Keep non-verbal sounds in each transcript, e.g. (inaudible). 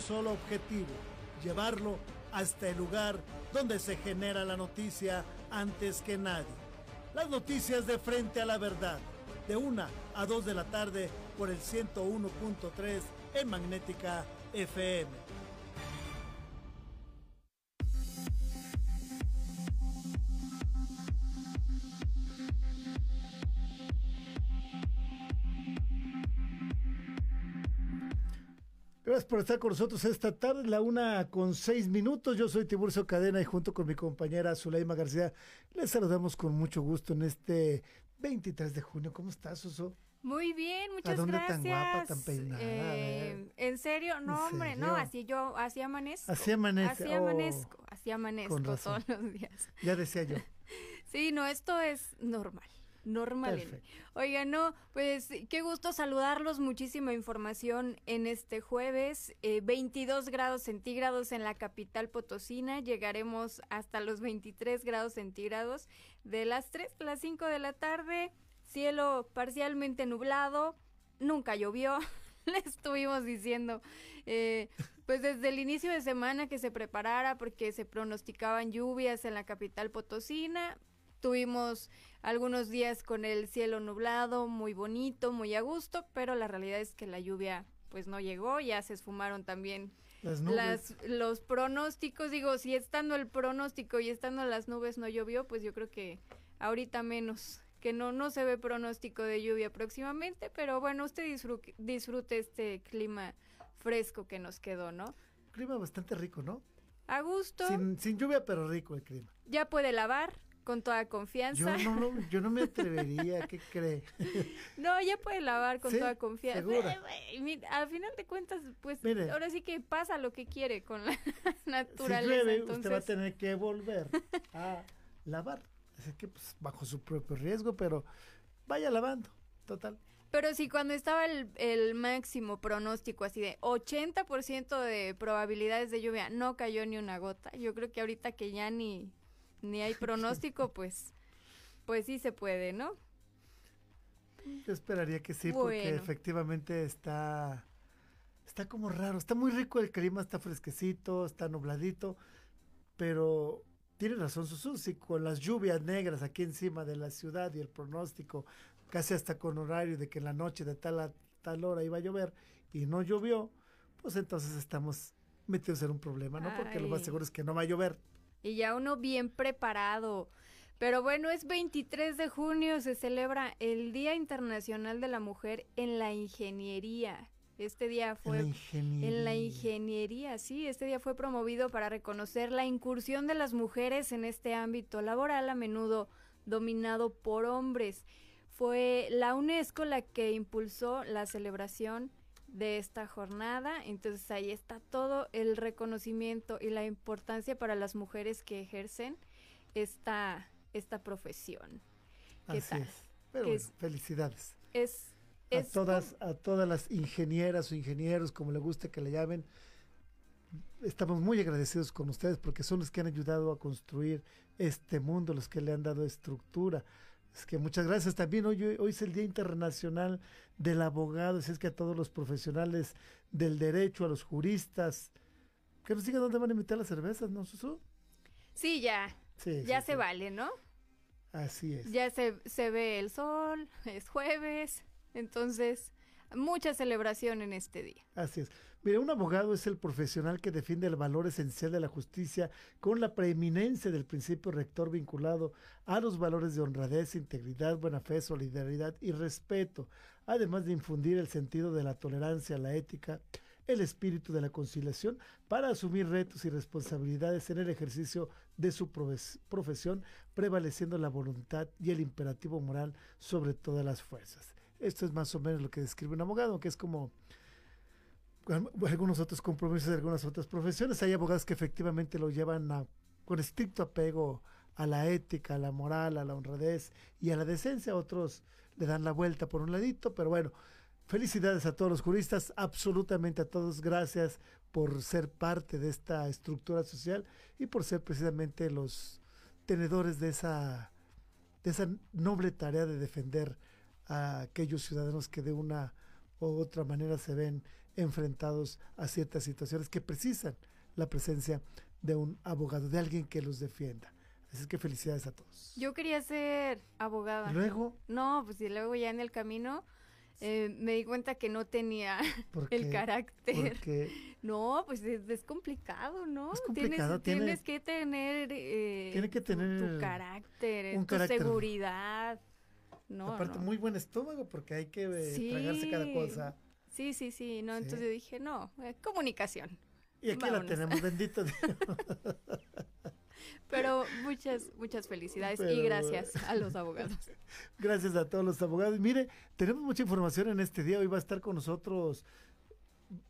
solo objetivo, llevarlo hasta el lugar donde se genera la noticia antes que nadie. Las noticias de frente a la verdad, de 1 a 2 de la tarde por el 101.3 en Magnética FM. Por estar con nosotros esta tarde, la una con seis minutos. Yo soy Tiburcio Cadena y junto con mi compañera Zuleima García les saludamos con mucho gusto en este 23 de junio. ¿Cómo estás, Suso? Muy bien, muchas ¿A dónde gracias. tan guapa, tan peinada? Eh, ¿En serio? No, ¿En hombre, serio? no, así yo, así amanezco. Así amanece. Así oh, amanezco, así amanezco todos los días. ya decía yo. (laughs) Sí, no, esto es normal. Normal. Perfecto. Oiga, no, pues qué gusto saludarlos. Muchísima información en este jueves. Eh, 22 grados centígrados en la capital potosina. Llegaremos hasta los 23 grados centígrados de las 3 a las 5 de la tarde. Cielo parcialmente nublado. Nunca llovió. (laughs) Le estuvimos diciendo, eh, pues desde el inicio de semana que se preparara porque se pronosticaban lluvias en la capital potosina. Tuvimos algunos días con el cielo nublado, muy bonito, muy a gusto, pero la realidad es que la lluvia pues no llegó, ya se esfumaron también Las nubes. las, los pronósticos, digo, si estando el pronóstico y estando las nubes no llovió, pues yo creo que ahorita menos, que no, no se ve pronóstico de lluvia próximamente, pero bueno, usted disfrute, disfrute este clima fresco que nos quedó, ¿no? clima bastante rico, ¿no? A gusto, Sin, sin lluvia, pero rico el clima. ya puede lavar con toda Yo confianza. no, lo- yo no me (laughs) atrevería, ¿qué cree? No, ya puede lavar con Sí, toda confianza. segura. Eh, Al final de cuentas, pues Mire. ahora sí que pasa lo que quiere con la (laughs) Si naturaleza. llueve, entonces, usted va a tener que volver a lavar. Así que, pues, bajo su propio riesgo, pero vaya lavando, total. Pero si cuando estaba el, el máximo pronóstico, así de 80% de probabilidades de lluvia, no cayó ni una gota. Yo creo que ahorita que ya ni, ni hay pronóstico, (laughs) pues, pues sí se puede, ¿no? Yo esperaría que sí, porque efectivamente está, está como raro. Está muy rico el clima, está fresquecito, está nubladito, pero tiene razón Susu, si con las lluvias negras aquí encima de la ciudad y el pronóstico, casi hasta con horario de que en la noche de tal a tal hora iba a llover y no llovió, pues entonces estamos metidos en un problema, ¿no? Porque lo más seguro es que no va a llover. Y ya uno bien preparado. Pero bueno, es 23 de junio, se celebra el Día Internacional de la Mujer en la Ingeniería. Este día En fue la ingeniería. En la ingeniería, sí, este día fue promovido para reconocer la incursión de las mujeres en este ámbito laboral a menudo dominado por hombres. Fue la UNESCO la que impulsó la celebración de esta jornada, entonces ahí está todo el reconocimiento y la importancia para las mujeres que ejercen esta, esta profesión. ¿Qué Así tal? es. Pero ¿Qué bueno, es? felicidades. Es, a todas, a todas las ingenieras o ingenieros, como le guste que le llamen. Estamos muy agradecidos con ustedes porque son los que han ayudado a construir este mundo, los que le han dado estructura. Es que muchas gracias. También hoy, hoy es el Día Internacional del Abogado. Así es que a todos los profesionales del derecho, a los juristas, que nos digan dónde van a invitar las cervezas, ¿no, Susu? Sí, ya, Sí, ya sí, se sí. vale, ¿no? Así es. Ya se, se ve el sol, es jueves, entonces mucha celebración en este día. Así es. Mire, un abogado es el profesional que defiende el valor esencial de la justicia con la preeminencia del principio rector vinculado a los valores de honradez, integridad, buena fe, solidaridad y respeto, además de infundir el sentido de la tolerancia, la ética, el espíritu de la conciliación para asumir retos y responsabilidades en el ejercicio de su profesión, prevaleciendo la voluntad y el imperativo moral sobre todas las fuerzas. Esto es más o menos lo que describe un abogado, que es como algunos otros compromisos de algunas otras profesiones. Hay abogados que efectivamente lo llevan a- con estricto apego a la ética, a la moral, a la honradez y a la decencia. Otros le dan la vuelta por un ladito, pero bueno, felicidades a todos los juristas, absolutamente a todos. Gracias por ser parte de esta estructura social y por ser precisamente los tenedores de esa, de esa noble tarea de defender a aquellos ciudadanos que de una u otra manera se ven enfrentados a ciertas situaciones que precisan la presencia de un abogado, de alguien que los defienda. Así que felicidades a todos. Yo quería ser abogada. ¿Luego? No, pues y luego ya en el camino eh, me di cuenta que no tenía (laughs) (laughs) el carácter. (laughs) No, pues es, complicado, ¿no? Es complicado. Tienes, que tener, eh, tiene que tener tu, carácter, tu seguridad. No, Aparte, muy buen estómago porque hay que eh, tragarse cada cosa. Sí, sí, sí. No, entonces yo dije, no, comunicación. Y aquí la tenemos, bendito (laughs) Dios. Pero muchas, muchas felicidades y gracias a los abogados. (laughs) Gracias a todos los abogados. Mire, tenemos mucha información en este día. Hoy va a estar con nosotros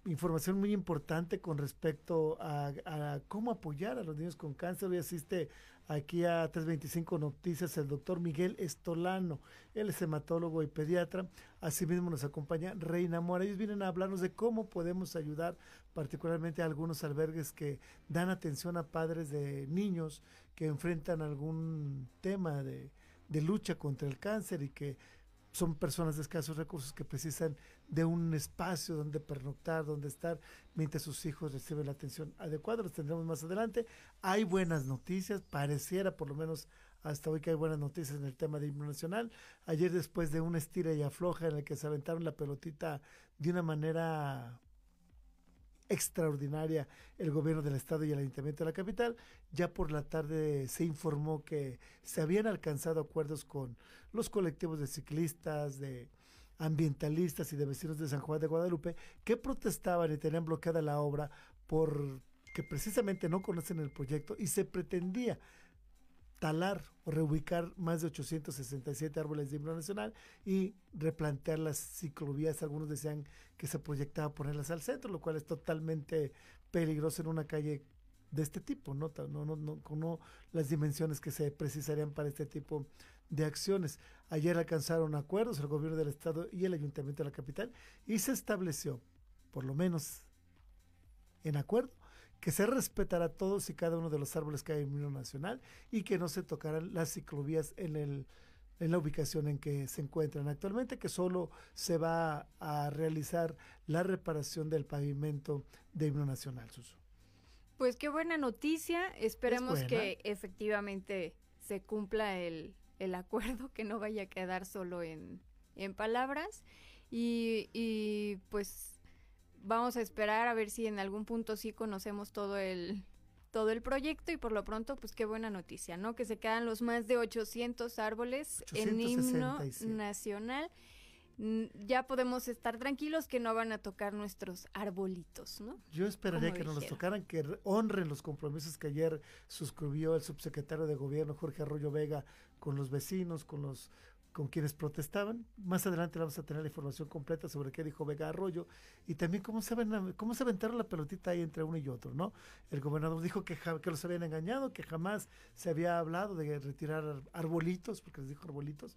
información muy importante con respecto a, a, cómo apoyar a los niños con cáncer. Hoy asiste aquí a 325 Noticias el doctor Miguel Estolano. Él es hematólogo y pediatra. Asimismo nos acompaña Reina Mora. Ellos vienen a hablarnos de cómo podemos ayudar particularmente a algunos albergues que dan atención a padres de niños que enfrentan algún tema de, de lucha contra el cáncer y que son personas de escasos recursos que precisan de un espacio donde pernoctar, donde estar, mientras sus hijos reciben la atención adecuada. Los tendremos más adelante. Hay buenas noticias, pareciera por lo menos hasta hoy que hay buenas noticias en el tema de himno nacional. Ayer después de una estira y afloja en el que se aventaron la pelotita de una manera extraordinaria el gobierno del estado y el ayuntamiento de la capital. Ya por la tarde se informó que se habían alcanzado acuerdos con los colectivos de ciclistas, de ambientalistas y de vecinos de San Juan de Guadalupe que protestaban y tenían bloqueada la obra porque precisamente no conocen el proyecto y se pretendía talar o reubicar más de 867 árboles de himno nacional y replantear las ciclovías. Algunos decían que se proyectaba ponerlas al centro, lo cual es totalmente peligroso en una calle de este tipo, ¿no? No, no, no, no las dimensiones que se precisarían para este tipo de acciones. Ayer alcanzaron acuerdos el gobierno del estado y el ayuntamiento de la capital y se estableció, por lo menos en acuerdo, que se respetará todos y cada uno de los árboles que hay en el nacional y que no se tocarán las ciclovías en el en la ubicación en que se encuentran actualmente, que solo se va a realizar la reparación del pavimento de himno nacional, Susu. Pues qué buena noticia, esperemos que efectivamente se cumpla el, el, acuerdo, que no vaya a quedar solo en, en palabras y, y pues vamos a esperar a ver si en algún punto sí conocemos todo el todo el proyecto y por lo pronto pues qué buena noticia, ¿no? Que se quedan los más de 800 árboles en himno nacional. Ya podemos estar tranquilos que no van a tocar nuestros arbolitos, ¿no? Yo esperaría que no los tocaran, que honren los compromisos que ayer suscribió el subsecretario de gobierno Jorge Arroyo Vega con los vecinos, con los con quienes protestaban. Más adelante vamos a tener la información completa sobre qué dijo Vega Arroyo y también cómo se, ven, cómo se aventaron la pelotita ahí entre uno y otro, ¿no? El gobernador dijo que, los habían engañado, que jamás se había hablado de retirar arbolitos, porque les dijo arbolitos,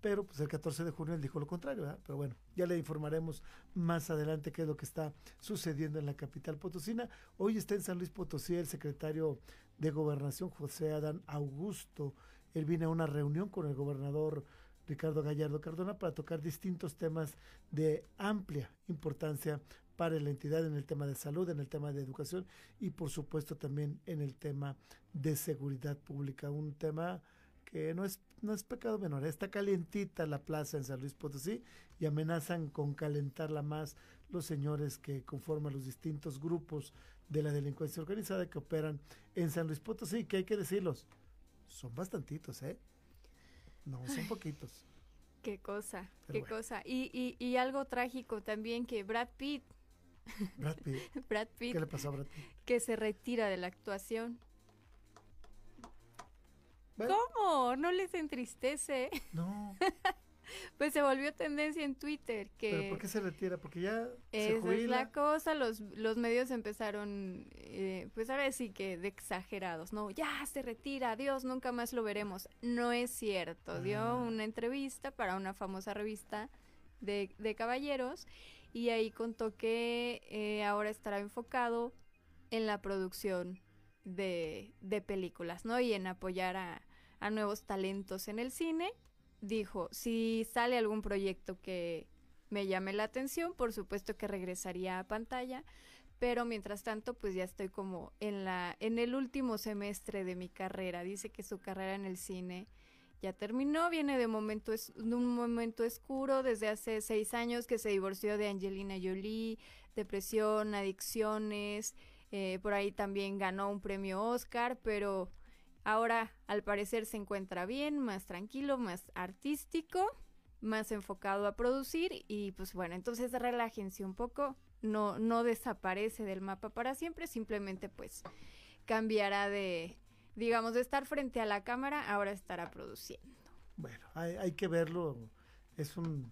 pero pues el 14 de junio él dijo lo contrario, ¿verdad? Pero bueno, ya le informaremos más adelante qué es lo que está sucediendo en la capital potosina. Hoy está en San Luis Potosí el secretario de Gobernación, José Adán Augusto. Él viene a una reunión con el gobernador Ricardo Gallardo Cardona para tocar distintos temas de amplia importancia para la entidad en el tema de salud, en el tema de educación y por supuesto también en el tema de seguridad pública, un tema que no es, no es pecado menor. Está calientita la plaza en San Luis Potosí y amenazan con calentarla más los señores que conforman los distintos grupos de la delincuencia organizada que operan en San Luis Potosí, que hay que decirlos, son bastantitos, ¿eh? No, son poquitos. Qué cosa, qué cosa. Y, y, y, algo trágico también que Brad Pitt. Brad Pitt. (laughs) Brad Pitt. ¿Qué le pasó a Brad Pitt? Que se retira de la actuación. ¿Cómo? ¿No les entristece? No. (laughs) (laughs) pues se volvió tendencia en Twitter que... ¿Pero por qué se retira? Porque ya se juila. es la cosa, los, los medios empezaron, eh, pues ahora sí que de exagerados, ¿no? Ya se retira, adiós, nunca más lo veremos. No es cierto, dio ah. una entrevista para una famosa revista de, de caballeros y ahí contó que eh, ahora estará enfocado en la producción de, de películas, ¿no? Y en apoyar a, a nuevos talentos en el cine dijo, si sale algún proyecto que, me llame la atención, por supuesto que regresaría a pantalla, pero mientras tanto pues ya estoy como en la en el último semestre de mi carrera. Dice que su carrera en el cine ya terminó, viene de momento es, un momento oscuro desde hace seis años que se divorció de Angelina Jolie, depresión, adicciones, eh, por ahí también ganó un premio Oscar, pero ahora al parecer se encuentra bien, más tranquilo, más artístico más enfocado a producir y pues bueno, entonces relájense un poco, no, no desaparece del mapa para siempre, simplemente pues cambiará de, digamos, de estar frente a la cámara, ahora estará produciendo. Bueno, hay, hay que verlo, es un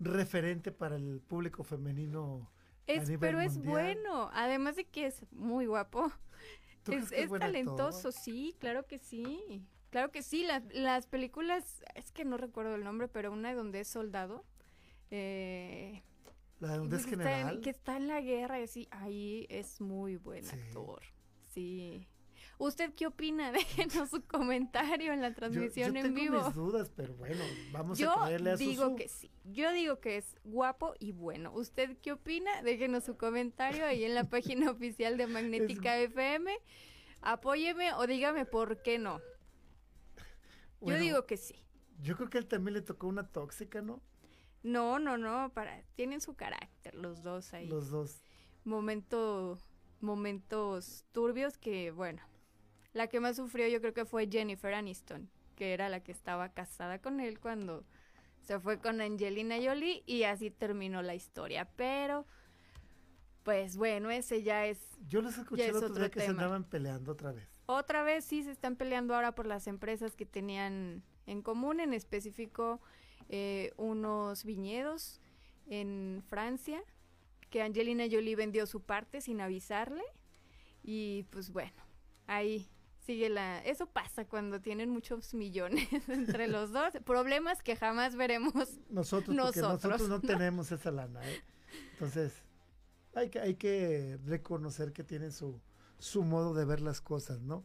referente para el público femenino. Es, pero es bueno, además de que es muy guapo. Es, es talentoso, sí, claro que sí. Claro que sí, las películas, es que no recuerdo el nombre, pero una donde es soldado. Eh, la donde es general. que está en la guerra y así, ahí es muy buen actor. Sí. ¿Usted qué opina? (laughs) Déjenos su comentario en la transmisión yo, yo en tengo vivo. Mis dudas, pero bueno, vamos yo a creerle a digo que sí. Yo digo que es guapo y bueno. ¿Usted qué opina? Déjenos su comentario ahí en la página (laughs) oficial de Magnética FM. Apóyeme o dígame por qué no yo digo que sí. Yo creo que él también le tocó una tóxica, ¿no? No, no, no, para tienen su carácter los dos ahí. Los dos. Momento momentos turbios que bueno, la que más sufrió yo creo que fue Jennifer Aniston, que era la que estaba casada con él cuando se fue con Angelina Jolie y así terminó la historia, pero pues bueno, ese ya es Yo les escuché el otro día que se andaban peleando otra vez. Otra vez sí se están peleando ahora por las empresas que tenían en común, en específico eh, unos viñedos en Francia, que Angelina Jolie vendió su parte sin avisarle. Y pues bueno, ahí sigue la... Eso pasa cuando tienen muchos millones (laughs) entre los dos. Problemas que jamás veremos (laughs) nosotros. Porque nosotros, no, tenemos esa lana. ¿eh? Entonces, hay que, hay que reconocer que tienen su su modo de ver las cosas, ¿no?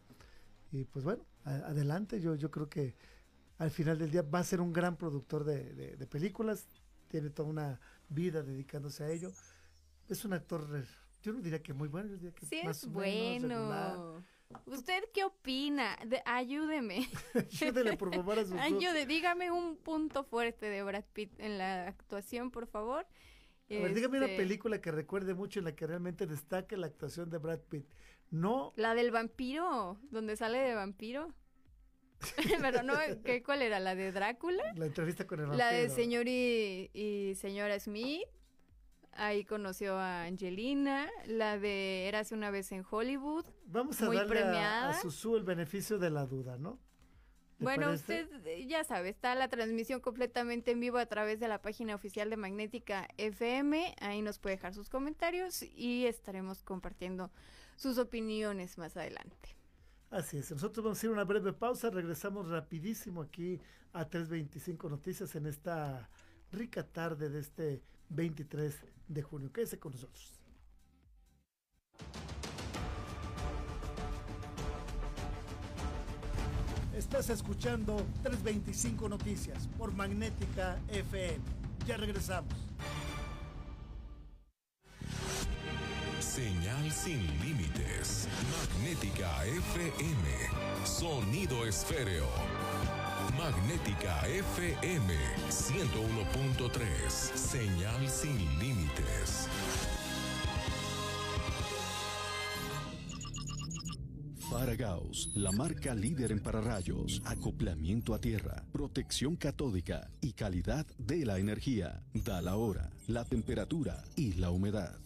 Y pues bueno, adelante, yo, yo creo que al final del día va a ser un gran productor de, películas, tiene toda una vida dedicándose a ello. Es un actor, yo no diría que muy bueno, yo diría que sí más es bueno. ¿Usted qué opina? ayúdeme. (laughs) Ayúdele, por favor, a sus Ayúdeme, dígame un punto fuerte de Brad Pitt en la actuación, por favor. A ver, dígame una este película que recuerde mucho en la que realmente destaque la actuación de Brad Pitt. No. La del vampiro, donde sale de vampiro. (laughs) Pero no, ¿qué, ¿cuál era? ¿La de Drácula? La entrevista con el vampiro. La de señor y, señora Smith. Ahí conoció a Angelina. La de Érase una vez en Hollywood. Vamos a muy darle premiada. a, Susu el beneficio de la duda, ¿no? Bueno, usted ya sabe, está la transmisión completamente en vivo a través de la página oficial de Magnética FM. Ahí nos puede dejar sus comentarios y estaremos compartiendo sus opiniones más adelante. Así es, nosotros vamos a hacer una breve pausa, regresamos rapidísimo aquí a 325 Noticias en esta rica tarde de este 23 de junio. Quédese con nosotros. Estás escuchando 325 Noticias por Magnética FM. Ya regresamos. Señal sin límites. Magnética FM. Sonido esféreo. Magnética FM 101.3. Señal sin límites. Faragaos, la marca líder en pararrayos, acoplamiento a tierra, protección catódica y calidad de la energía. Da la hora, la temperatura y la humedad.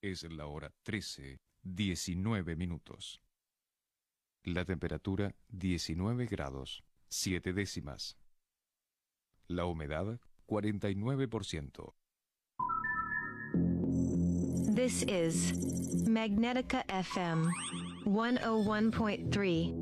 Es la hora 13, 19 minutos. La temperatura 19 grados, 7 décimas. La humedad 49%. This is Magnetica FM 101.3.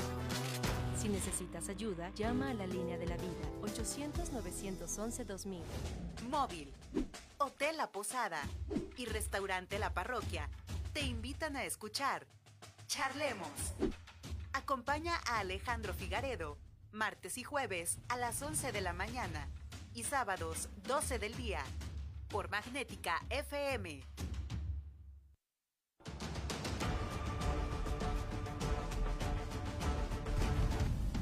Si necesitas ayuda, llama a la línea de la vida 800-911-2000. Móvil, Hotel La Posada y Restaurante La Parroquia te invitan a escuchar Charlemos. Acompaña a Alejandro Figaredo, martes y jueves a las 11 de la mañana y sábados 12 del día por Magnética FM.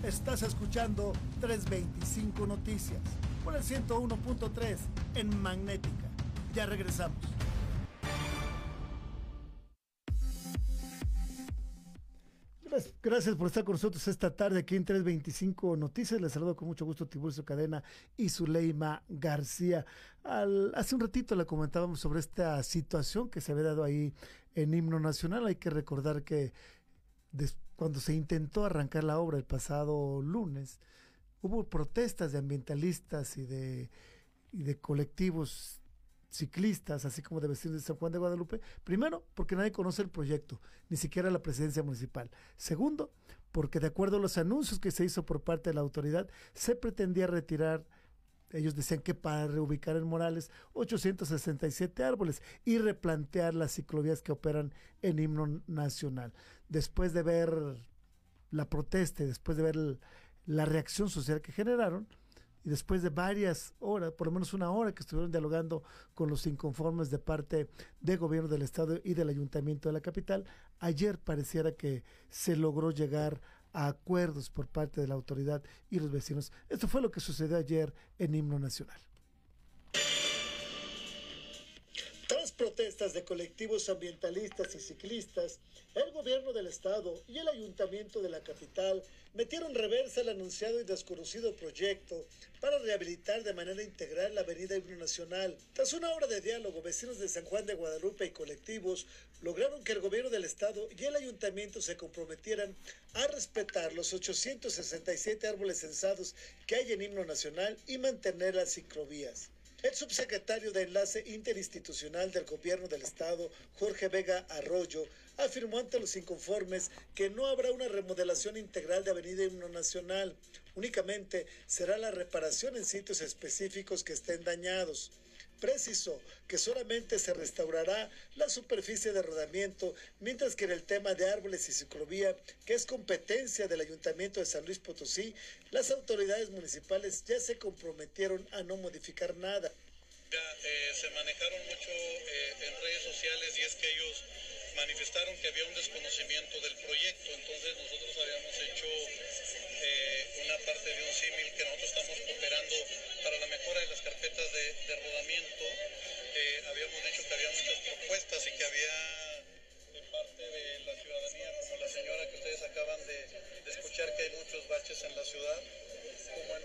Estás escuchando 325 Noticias por el 101.3 en Magnética. Ya regresamos. Gracias, por estar con nosotros esta tarde aquí en 325 Noticias. Les saludo con mucho gusto Tiburcio Cadena y Zuleima García. Hace un ratito le comentábamos sobre esta situación que se había dado ahí en Himno Nacional. Hay que recordar que des- cuando se intentó arrancar la obra el pasado lunes, hubo protestas de ambientalistas y de, y de colectivos ciclistas, así como de vecinos de San Juan de Guadalupe. Primero, porque nadie conoce el proyecto, ni siquiera la presidencia municipal. Segundo, porque de acuerdo a los anuncios que se hizo por parte de la autoridad, se pretendía retirar ellos decían que para reubicar en Morales 867 árboles y replantear las ciclovías que operan en himno nacional. Después de ver la protesta, después de ver la reacción social que generaron, y después de varias horas, por lo menos una hora que estuvieron dialogando con los inconformes de parte del gobierno del estado y del ayuntamiento de la capital, ayer pareciera que se logró llegar a acuerdos por parte de la autoridad y los vecinos. Esto fue lo que sucedió ayer en Himno Nacional. Protestas de colectivos ambientalistas y ciclistas, el gobierno del estado y el ayuntamiento de la capital metieron reversa el anunciado y desconocido proyecto para rehabilitar de manera integral la avenida Himno Nacional. Tras una hora de diálogo, vecinos de San Juan de Guadalupe y colectivos lograron que el gobierno del estado y el ayuntamiento se comprometieran a respetar los 867 árboles censados que hay en Himno Nacional y mantener las ciclovías. El subsecretario de Enlace Interinstitucional del Gobierno del Estado, Jorge Vega Arroyo, afirmó ante los inconformes que no habrá una remodelación integral de Avenida Himno Nacional. Únicamente será la reparación en sitios específicos que estén dañados. Precisó que solamente se restaurará la superficie de rodamiento, mientras que en el tema de árboles y ciclovía, que es competencia del Ayuntamiento de San Luis Potosí, las autoridades municipales ya se comprometieron a no modificar nada. Ya, eh, se manejaron mucho eh, en redes sociales y es que ellos manifestaron que había un desconocimiento del proyecto, entonces nosotros habíamos hecho eh, una parte de un símil que nosotros estamos cooperando para la mejora de las carpetas de, de acaban de, escuchar, que hay muchos baches en la ciudad, como en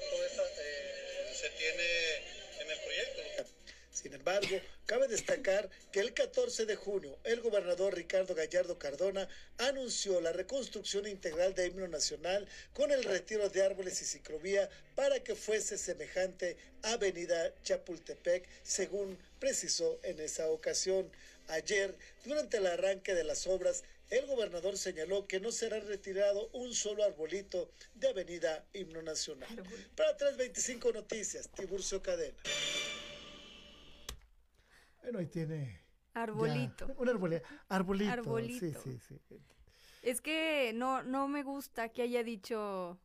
eh, se tiene en el proyecto. Sin embargo, cabe destacar que el 14 de junio el gobernador Ricardo Gallardo Cardona anunció la reconstrucción integral de himno nacional con el retiro de árboles y ciclovía para que fuese semejante a Avenida Chapultepec, según precisó en esa ocasión. Ayer, durante el arranque de las obras, el gobernador señaló que no será retirado un solo arbolito de Avenida Himno Nacional. Para 325 Noticias, Tiburcio Cadena. Bueno, ahí tiene. ya, Arbolito. un arbole- arbolito. Arbolito. Sí, sí, sí. Es que no, no me gusta que haya dicho.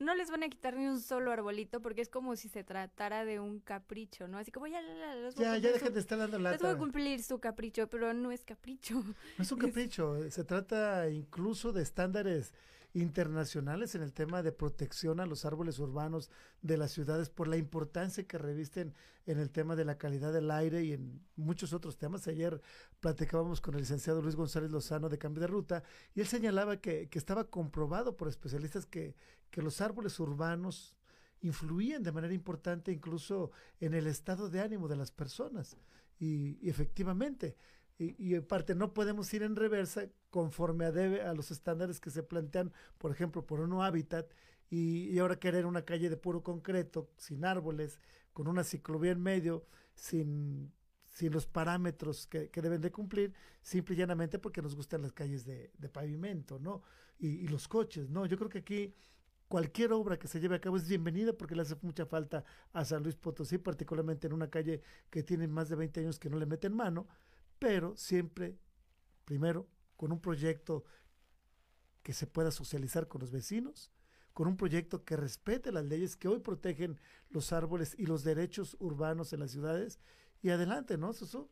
No les van a quitar ni un solo arbolito porque es como si se tratara de un capricho, ¿no? Así como ya, ya, ya, les voy a Ya, dejen de estar dando Les voy lata. a cumplir su capricho, pero no es capricho. No es un (laughs) capricho, eh, se trata incluso de estándares internacionales en el tema de protección a los árboles urbanos de las ciudades por la importancia que revisten en el tema de la calidad del aire y en muchos otros temas. Ayer platicábamos con el licenciado Luis González Lozano de Cambio de Ruta y él señalaba que, que estaba comprobado por especialistas que, que los árboles urbanos influían de manera importante incluso en el estado de ánimo de las personas. Y, y efectivamente, y, y en parte no podemos ir en reversa conforme a, debe, a los estándares que se plantean, por ejemplo, por uno hábitat, y, y ahora querer una calle de puro concreto, sin árboles, con una ciclovía en medio, sin, sin los parámetros que, deben de cumplir, simple y llanamente porque nos gustan las calles de, pavimento, ¿no? Y, los coches, ¿no? Yo creo que aquí cualquier obra que se lleve a cabo es bienvenida porque le hace mucha falta a San Luis Potosí, particularmente en una calle que tiene más de 20 años que no le meten mano, pero siempre, primero, con un proyecto que se pueda socializar con los vecinos, con un proyecto que respete las leyes que hoy protegen los árboles y los derechos urbanos en las ciudades. Y adelante, ¿no, Susu?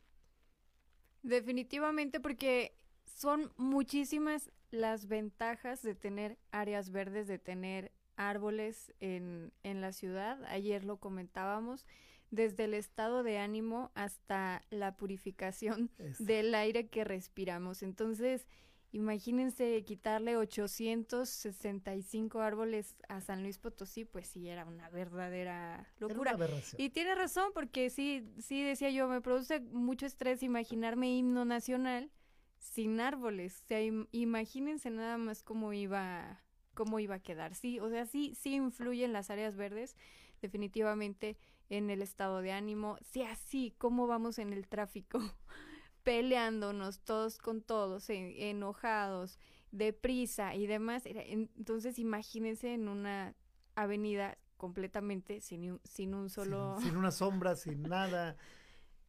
Definitivamente, porque son muchísimas las ventajas de tener áreas verdes, de tener árboles en, en la ciudad. Ayer lo comentábamos, desde el estado de ánimo hasta la purificación (laughs) del aire que respiramos. Entonces, Imagínense quitarle 865 árboles a San Luis Potosí, pues sí, era una verdadera locura. y tiene razón, porque sí, sí decía yo, me produce mucho estrés imaginarme himno nacional sin árboles. O sea, imagínense nada más cómo iba, cómo iba a quedar. Sí, o sea, sí, sí influyen las áreas verdes, definitivamente en el estado de ánimo. Sí, así, cómo vamos en el tráfico. (laughs) peleándonos todos con todos, enojados, deprisa y demás. Entonces imagínense en una avenida completamente sin, sin un solo... Sin, sin una sombra, sin nada. (laughs)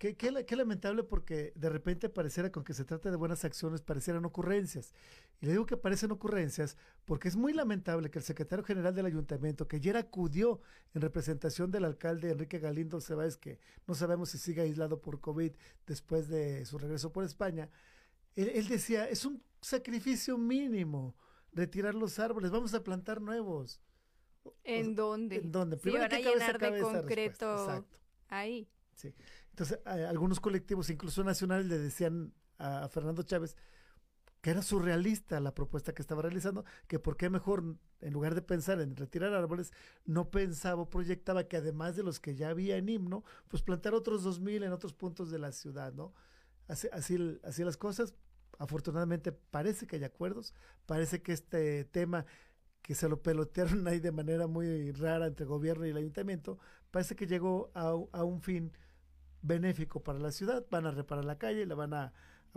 Qué, qué, lamentable porque de repente pareciera con que se trata de buenas acciones, parecieran ocurrencias. Y le digo que parecen ocurrencias porque es muy lamentable que el secretario general del ayuntamiento, que ayer acudió en representación del alcalde Enrique Galindo Cebáez, que no sabemos si sigue aislado por COVID después de su regreso por España, él, decía, es un sacrificio mínimo retirar los árboles, vamos a plantar nuevos. ¿En dónde? ¿En dónde? Primero que llenar de concreto ahí. Sí. Entonces, algunos colectivos, incluso nacionales, le decían a, Fernando Chávez que era surrealista la propuesta que estaba realizando, que por qué mejor, en lugar de pensar en retirar árboles, no pensaba proyectaba que además de los que ya había en himno, pues plantar otros dos mil en otros puntos de la ciudad, ¿no? Así, así, así las cosas. Afortunadamente parece que hay acuerdos, parece que este tema que se lo pelotearon (laughs) ahí de manera muy rara entre gobierno y el ayuntamiento, parece que llegó a, a un fin benéfico para la ciudad. Van a reparar la calle, le van a,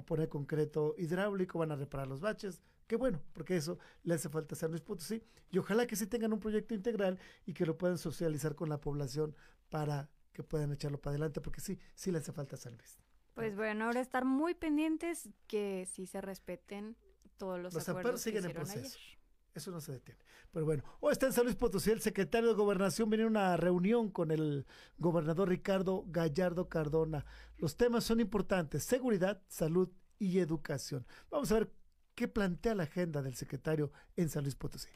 poner concreto hidráulico, van a reparar los baches. Qué bueno, porque eso le hace falta a San Luis Potosí. Y ojalá que sí tengan un proyecto integral y que lo puedan socializar con la población para que puedan echarlo para adelante, porque sí, sí le hace falta a San Luis. Pues bueno, ahora estar muy pendientes que sí se respeten todos los, los acuerdos siguen en proceso. Eso no se detiene. Pero bueno, hoy está en San Luis Potosí el secretario de Gobernación. Viene una reunión con el gobernador Ricardo Gallardo Cardona. Los temas son importantes: seguridad, salud y educación. Vamos a ver qué plantea la agenda del secretario en San Luis Potosí.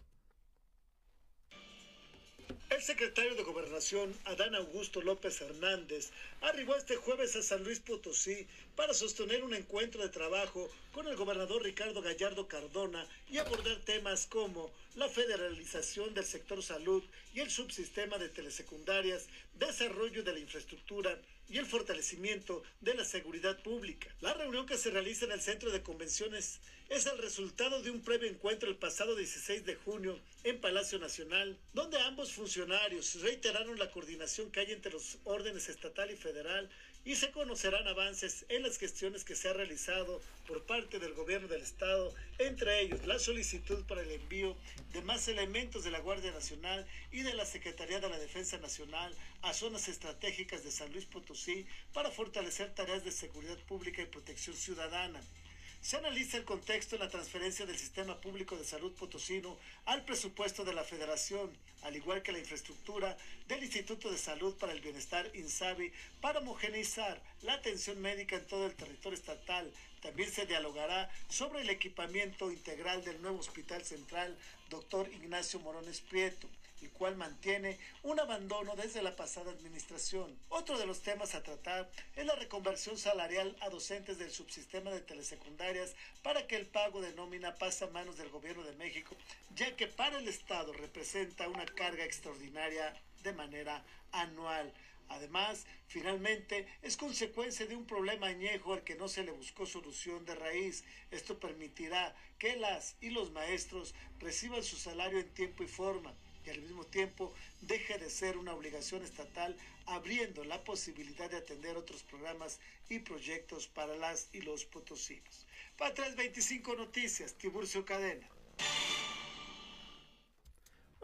El secretario de Gobernación, Adán Augusto López Hernández, arribó este jueves a San Luis Potosí para sostener un encuentro de trabajo con el gobernador Ricardo Gallardo Cardona y abordar temas como la federalización del sector salud y el subsistema de telesecundarias, desarrollo de la infraestructura, y el fortalecimiento de la seguridad pública. La reunión que se realiza en el Centro de Convenciones es el resultado de un previo encuentro el pasado 16 de junio en Palacio Nacional, donde ambos funcionarios reiteraron la coordinación que hay entre los órdenes estatal y federal y se conocerán avances en las gestiones que se ha realizado por parte del gobierno del estado, entre ellos la solicitud para el envío de más elementos de la Guardia Nacional y de la Secretaría de la Defensa Nacional a zonas estratégicas de San Luis Potosí para fortalecer tareas de seguridad pública y protección ciudadana se analiza el contexto en la transferencia del sistema público de salud potosino al presupuesto de la federación, al igual que la infraestructura del Instituto de Salud para el Bienestar INSABI para homogeneizar la atención médica en todo el territorio estatal. También se dialogará sobre el equipamiento integral del nuevo Hospital Central, doctor Ignacio Morones Prieto el cual mantiene un abandono desde la pasada administración. Otro de los temas a tratar es la reconversión salarial a docentes del subsistema de telesecundarias para que el pago de nómina pase a manos del gobierno de México, ya que para el Estado representa una carga extraordinaria de manera anual. Además, finalmente, es consecuencia de un problema añejo al que no se le buscó solución de raíz. Esto permitirá que las y los maestros reciban su salario en tiempo y forma y al mismo tiempo deje de ser una obligación estatal, abriendo la posibilidad de atender otros programas y proyectos para las y los potosinos. Para 325 Noticias, Tiburcio Cadena.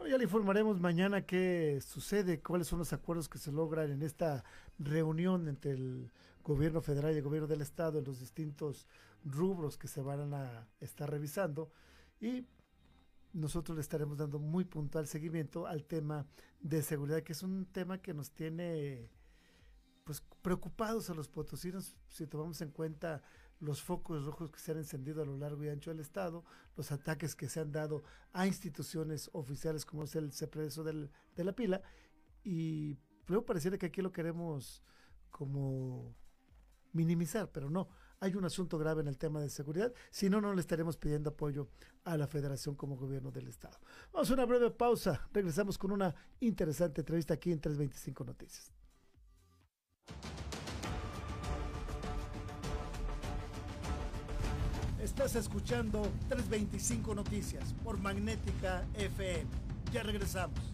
ya le informaremos mañana qué sucede, cuáles son los acuerdos que se logran en esta reunión entre el gobierno federal y el gobierno del estado en los distintos rubros que se van a estar revisando y nosotros le estaremos dando muy puntual seguimiento al tema de seguridad, que es un tema que nos tiene pues preocupados a los potosinos. Si tomamos en cuenta los focos rojos que se han encendido a lo largo y ancho del estado, los ataques que se han dado a instituciones oficiales como es el CEPRESO de la pila y luego pareciera que aquí lo queremos como minimizar, pero no, hay un asunto grave en el tema de seguridad, si no, no le estaremos pidiendo apoyo a la federación como gobierno del estado. Vamos a una breve pausa, regresamos con una interesante entrevista aquí en 325 Noticias. Estás escuchando 325 Noticias por Magnética FM. Ya regresamos.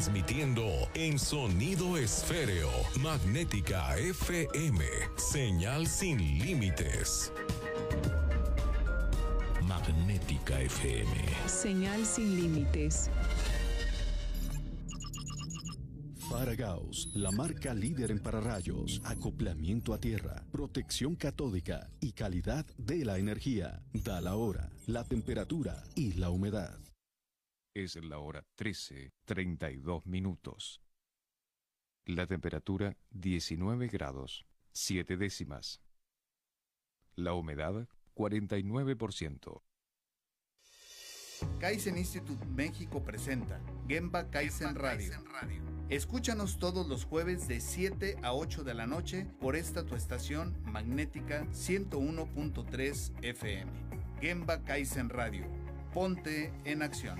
Transmitiendo en sonido esféreo, magnética FM, señal sin límites. Magnética FM. Señal sin límites. Faragaos, la marca líder en pararrayos, acoplamiento a tierra, protección catódica y calidad de la energía. Da la hora, la temperatura y la humedad. Es la hora 13, 32 minutos. La temperatura 19 grados, 7 décimas. La humedad 49%. Kaizen Institute México presenta Gemba Kaizen Radio. Escúchanos todos los jueves de 7 a 8 de la noche por esta tu estación magnética 101.3 FM. Gemba Kaizen Radio. Ponte en acción.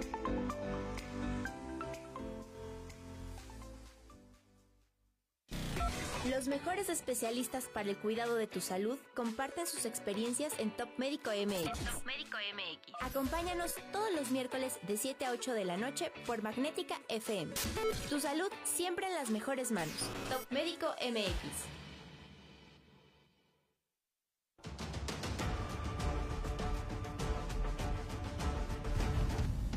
Los mejores especialistas para el cuidado de tu salud comparten sus experiencias en Top Médico MX. Acompáñanos todos los miércoles de 7 a 8 de la noche por Magnética FM. Tu salud siempre en las mejores manos. Top Médico MX.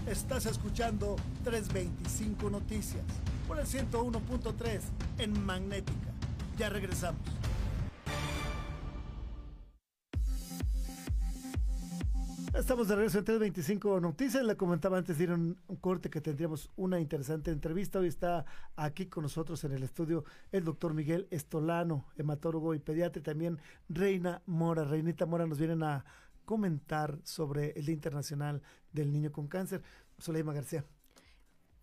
Estás escuchando 325 Noticias por el 101.3 en Magnética. Ya regresamos. Estamos de regreso en 325 Noticias. Le comentaba antes de ir a un, corte que tendríamos una interesante entrevista. Hoy está aquí con nosotros en el estudio el doctor Miguel Estolano, hematólogo y pediatra, también Reina Mora. Reinita Mora nos vienen a comentar sobre el Día Internacional del Niño con Cáncer. Soleima García.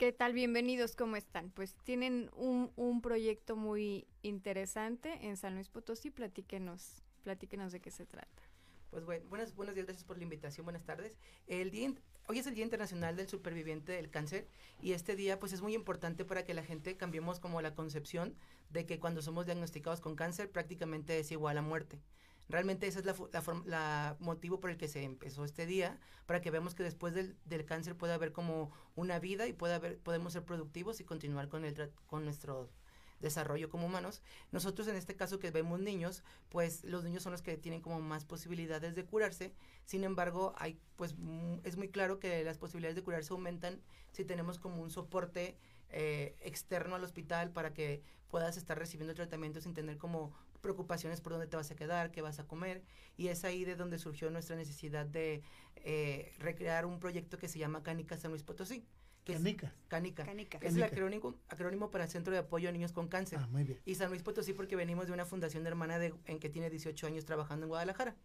¿Qué tal? Bienvenidos, ¿cómo están? Pues tienen un, un, proyecto muy interesante en San Luis Potosí. Platíquenos, platíquenos de qué se trata. Pues bueno, buenas, buenos días, gracias por la invitación, buenas tardes. El día, hoy es el Día Internacional del Superviviente del Cáncer y este día pues es muy importante para que la gente cambiemos como la concepción de que cuando somos diagnosticados con cáncer prácticamente es igual a muerte. Realmente ese es la, la, la, motivo por el que se empezó este día, para que veamos que después del, cáncer puede haber como una vida y puede haber, podemos ser productivos y continuar con, el, con nuestro desarrollo como humanos. Nosotros en este caso que vemos niños, pues los niños son los que tienen como más posibilidades de curarse. Sin embargo, hay pues es muy claro que las posibilidades de curarse aumentan si tenemos como un soporte eh, externo al hospital para que puedas estar recibiendo tratamiento sin tener como preocupaciones por dónde te vas a quedar, qué vas a comer. Y es ahí de donde surgió nuestra necesidad de eh, recrear un proyecto que se llama Canica San Luis Potosí. Que Canica. Canica. Canica. Es el acrónimo, acrónimo para Centro de Apoyo a Niños con Cáncer. Ah, muy bien. Y San Luis Potosí porque venimos de una fundación de hermana de, en que tiene 18 años trabajando en Guadalajara.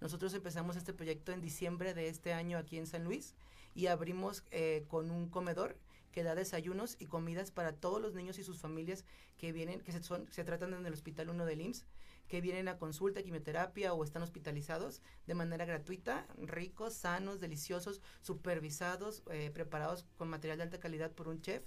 Nosotros empezamos este proyecto en diciembre de este año aquí en San Luis y abrimos eh, con un comedor que da desayunos y comidas para todos los niños y sus familias que vienen, que se, tratan en el Hospital 1 del IMSS, que vienen a consulta, quimioterapia o están hospitalizados de manera gratuita, ricos, sanos, deliciosos, supervisados, eh, preparados con material de alta calidad por un chef.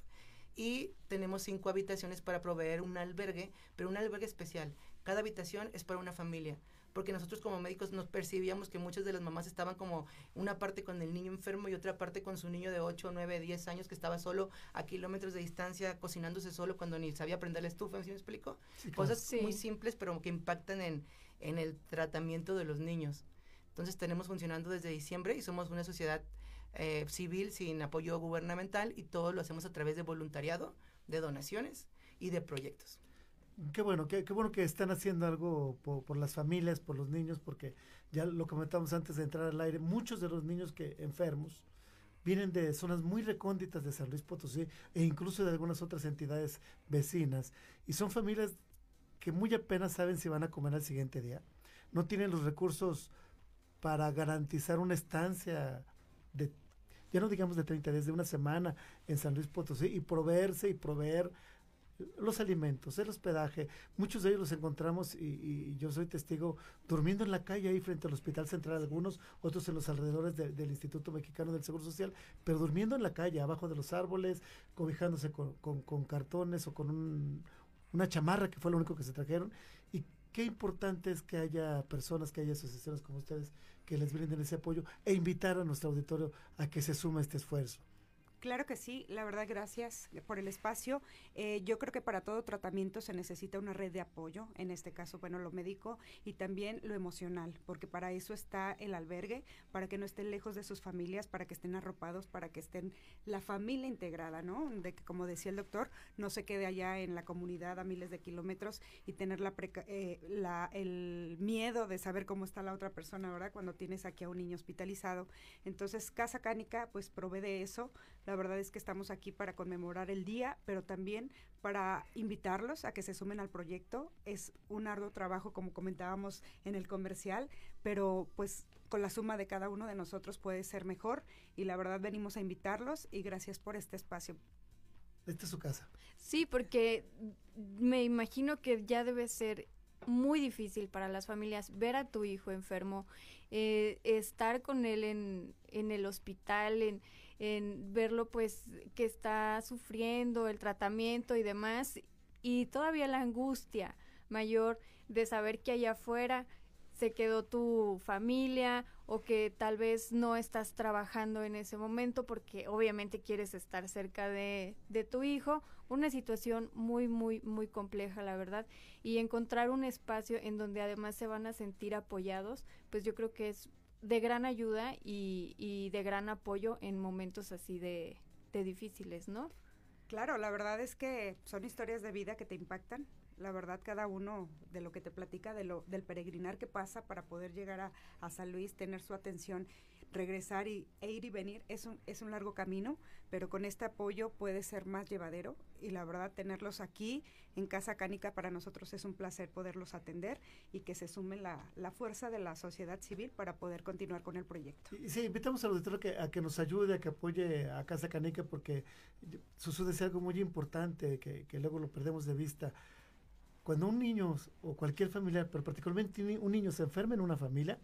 Y tenemos cinco habitaciones para proveer un albergue, pero un albergue especial. Cada habitación es para una familia porque nosotros como médicos nos percibíamos que muchas de las mamás estaban como una parte con el niño enfermo y otra parte con su niño de 8, 9, 10 años que estaba solo a kilómetros de distancia cocinándose solo cuando ni sabía prender la estufa, ¿sí me explico? Cosas muy simples pero que impactan en, en el tratamiento de los niños. Entonces tenemos funcionando desde diciembre y somos una sociedad eh, civil sin apoyo gubernamental y todo lo hacemos a través de voluntariado, de donaciones y de proyectos. Qué bueno, qué, qué bueno que están haciendo algo por, las familias, por los niños, porque ya lo comentamos antes de entrar al aire, muchos de los niños que enfermos vienen de zonas muy recónditas de San Luis Potosí e incluso de algunas otras entidades vecinas y son familias que muy apenas saben si van a comer al siguiente día. No tienen los recursos para garantizar una estancia de, ya no digamos de 30 días, de una semana en San Luis Potosí y proveerse y proveer los alimentos, el hospedaje, muchos de ellos los encontramos y, yo soy testigo durmiendo en la calle ahí frente al Hospital Central, algunos, otros en los alrededores del Instituto Mexicano del Seguro Social, pero durmiendo en la calle, abajo de los árboles, cobijándose con, cartones o con una chamarra que fue lo único que se trajeron. Y qué importante es que haya personas, que haya asociaciones como ustedes que les brinden ese apoyo e invitar a nuestro auditorio a que se sume a este esfuerzo. Claro que sí, la verdad gracias por el espacio. Eh, yo creo que para todo tratamiento se necesita una red de apoyo, en este caso, bueno, lo médico y también lo emocional, porque para eso está el albergue, para que no estén lejos de sus familias, para que estén arropados, para que estén la familia integrada, ¿no? De que, como decía el doctor, no se quede allá en la comunidad a miles de kilómetros y tener la, eh, la el miedo de saber cómo está la otra persona, ¿verdad? Cuando tienes aquí a un niño hospitalizado. Entonces, Casa Cánica, pues provee de eso. Verdad es que estamos aquí para conmemorar el día, pero también para invitarlos a que se sumen al proyecto. Es un arduo trabajo, como comentábamos en el comercial, pero pues con la suma de cada uno de nosotros puede ser mejor y la verdad venimos a invitarlos y gracias por este espacio. Esta es su casa. Sí, porque me imagino que ya debe ser muy difícil para las familias ver a tu hijo enfermo, eh, estar con él en, en el hospital, en, en verlo pues que está sufriendo el tratamiento y demás y todavía la angustia mayor de saber que allá afuera se quedó tu familia o que tal vez no estás trabajando en ese momento porque obviamente quieres estar cerca de, de, tu hijo. Una situación muy, muy, muy compleja, la verdad. Y encontrar un espacio en donde además se van a sentir apoyados, pues yo creo que es de gran ayuda y, y de gran apoyo en momentos así de, de difíciles, ¿no? Claro, la verdad es que son historias de vida que te impactan. La verdad, cada uno de lo que te platica, de lo, del peregrinar que pasa para poder llegar a, a San Luis, tener su atención regresar y, e ir y venir es un, es un largo camino, pero con este apoyo puede ser más llevadero y la verdad tenerlos aquí en Casa Cánica para nosotros es un placer poderlos atender y que se sume la, la fuerza de la sociedad civil para poder continuar con el proyecto. Sí, invitamos al auditorio que, a que nos ayude, a que apoye a Casa Canica porque sucede algo muy importante que, que luego lo perdemos de vista cuando un niño o cualquier familiar, pero particularmente un niño se enferma en una familia,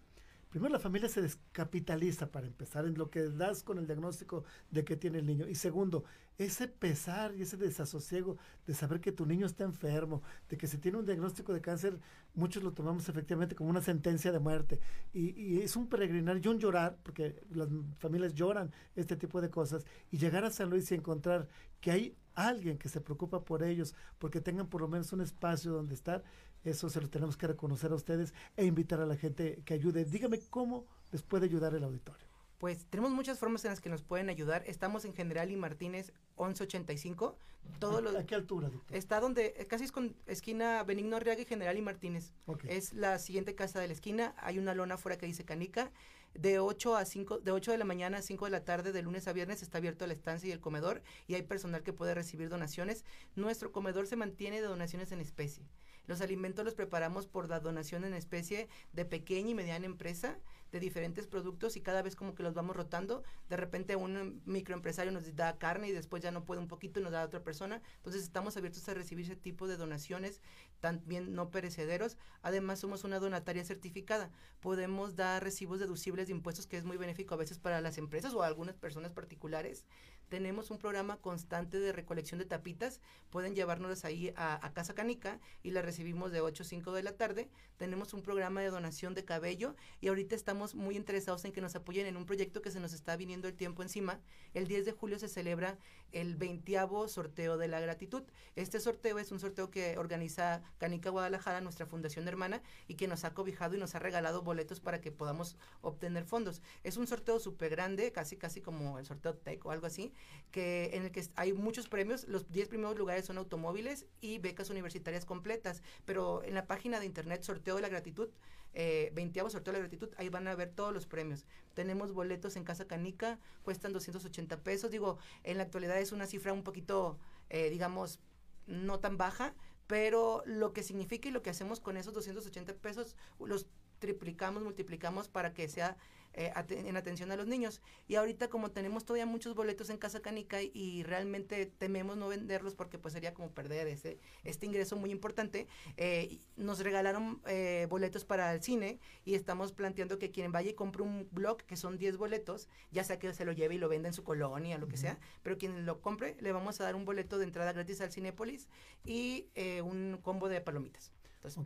primero la familia se descapitaliza para empezar en lo que das con el diagnóstico de que tiene el niño. Y segundo, ese pesar y ese desasosiego de saber que tu niño está enfermo, de que se tiene un diagnóstico de cáncer, muchos lo tomamos efectivamente como una sentencia de muerte. Y, es un peregrinar y un llorar, porque las familias lloran este tipo de cosas, y llegar a San Luis y encontrar que hay alguien que se preocupa por ellos, porque tengan por lo menos un espacio donde estar, eso se lo tenemos que reconocer a ustedes e invitar a la gente que ayude. Dígame cómo les puede ayudar el auditorio. Pues tenemos muchas formas en las que nos pueden ayudar. Estamos en General y Martínez 1185. Todo ¿A, ¿A qué altura, doctor? Está donde, eh, casi es con esquina Benigno Arriaga y General y Martínez. Es la siguiente casa de la esquina. Hay una lona afuera que dice Canica. De 8 a 5, de 8 de la mañana a 5 de la tarde, de lunes a viernes, está abierto la estancia y el comedor y hay personal que puede recibir donaciones. Nuestro comedor se mantiene de donaciones en especie. Los alimentos los preparamos por la donación en especie de pequeña y mediana empresa de diferentes productos y cada vez como que los vamos rotando. De repente un microempresario nos da carne y después ya no puede un poquito y nos da a otra persona. Entonces estamos abiertos a recibir ese tipo de donaciones, también no perecederos. Además somos una donataria certificada. Podemos dar recibos deducibles de impuestos que es muy benéfico a veces para las empresas o algunas personas particulares. Tenemos un programa constante de recolección de tapitas. Pueden llevárnoslas ahí a, Casa Canica y las recibimos de 8 a 5 de la tarde. Tenemos un programa de donación de cabello y ahorita estamos muy interesados en que nos apoyen en un proyecto que se nos está viniendo el tiempo encima. El 10 de julio se celebra el 20 sorteo de la gratitud. Este sorteo es un sorteo que organiza Canica Guadalajara, nuestra fundación hermana, y que nos ha cobijado y nos ha regalado boletos para que podamos obtener fondos. Es un sorteo súper grande, casi casi como el sorteo TEC o algo así, que en el que hay muchos premios. Los 10 primeros lugares son automóviles y becas universitarias completas, pero en la página de internet Sorteo de la Gratitud, eh, 20 sorteo de la gratitud, ahí van a ver todos los premios. Tenemos boletos en Casa Canica, cuestan 280 pesos. Digo, en la actualidad es una cifra un poquito, eh, digamos, no tan baja, pero lo que significa y lo que hacemos con esos 280 pesos, los triplicamos, multiplicamos para que sea eh, en atención a los niños. Y ahorita como tenemos todavía muchos boletos en Casa Canica y, realmente tememos no venderlos porque pues sería como perder ese, este ingreso muy importante, eh, nos regalaron eh, boletos para el cine y estamos planteando que quien vaya y compre un blog, que son 10 boletos, ya sea que se lo lleve y lo venda en su colonia, lo que sea, pero quien lo compre le vamos a dar un boleto de entrada gratis al Cinépolis y un combo de palomitas. Entonces,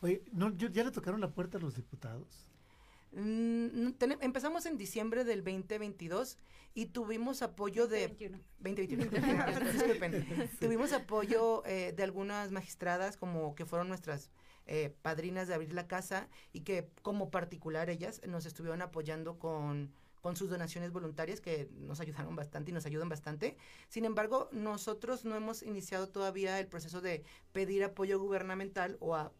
Oye, ¿no, ¿ya le tocaron la puerta a los diputados? Mm, empezamos en diciembre del 2022 y tuvimos apoyo de 2021. (laughs) (laughs) tuvimos apoyo eh, de algunas magistradas como que fueron nuestras eh, padrinas de abrir la casa y que como particular ellas nos estuvieron apoyando con con sus donaciones voluntarias que nos ayudaron bastante y nos ayudan bastante. Sin embargo, nosotros no hemos iniciado todavía el proceso de pedir apoyo gubernamental o a